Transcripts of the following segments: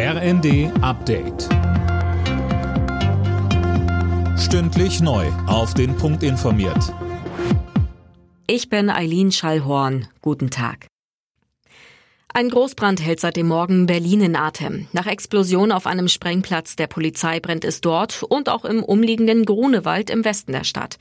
RND Update. Stündlich neu. Auf den Punkt informiert. Ich bin Eileen Schallhorn. Guten Tag. Ein Großbrand hält seit dem Morgen Berlin in Atem. Nach Explosion auf einem Sprengplatz der Polizei brennt es dort und auch im umliegenden Grunewald im Westen der Stadt.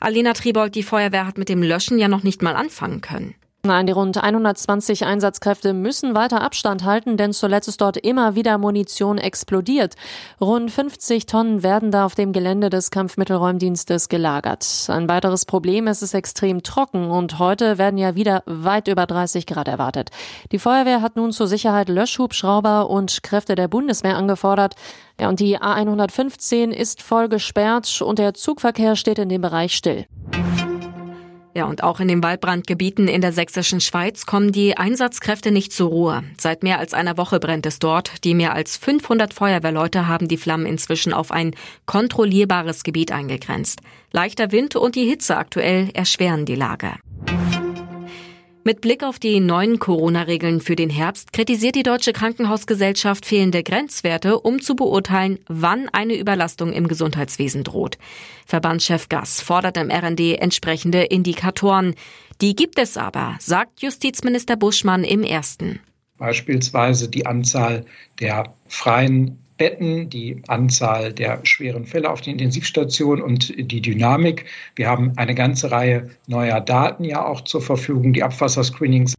Alena Tribold, die Feuerwehr hat mit dem Löschen ja noch nicht mal anfangen können. Nein, die rund 120 Einsatzkräfte müssen weiter Abstand halten, denn zuletzt ist dort immer wieder Munition explodiert. Rund 50 Tonnen werden da auf dem Gelände des Kampfmittelräumdienstes gelagert. Ein weiteres Problem ist es extrem trocken und heute werden ja wieder weit über 30 Grad erwartet. Die Feuerwehr hat nun zur Sicherheit Löschhubschrauber und Kräfte der Bundeswehr angefordert. Ja, und die A115 ist voll gesperrt und der Zugverkehr steht in dem Bereich still. Ja, und auch in den Waldbrandgebieten in der sächsischen Schweiz kommen die Einsatzkräfte nicht zur Ruhe. Seit mehr als einer Woche brennt es dort. Die mehr als 500 Feuerwehrleute haben die Flammen inzwischen auf ein kontrollierbares Gebiet eingegrenzt. Leichter Wind und die Hitze aktuell erschweren die Lage. Mit Blick auf die neuen Corona-Regeln für den Herbst kritisiert die Deutsche Krankenhausgesellschaft fehlende Grenzwerte, um zu beurteilen, wann eine Überlastung im Gesundheitswesen droht. Verbandschef Gass fordert im RND entsprechende Indikatoren. Die gibt es aber, sagt Justizminister Buschmann im ersten. Beispielsweise die Anzahl der freien Betten, die Anzahl der schweren Fälle auf den Intensivstationen und die Dynamik. Wir haben eine ganze Reihe neuer Daten ja auch zur Verfügung, die Abwasserscreenings.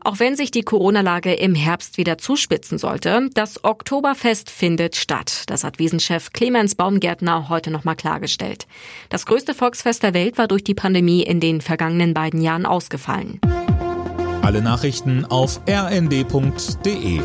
Auch wenn sich die Corona-Lage im Herbst wieder zuspitzen sollte, das Oktoberfest findet statt. Das hat Wiesenchef Clemens Baumgärtner heute nochmal klargestellt. Das größte Volksfest der Welt war durch die Pandemie in den vergangenen beiden Jahren ausgefallen. Alle Nachrichten auf rnd.de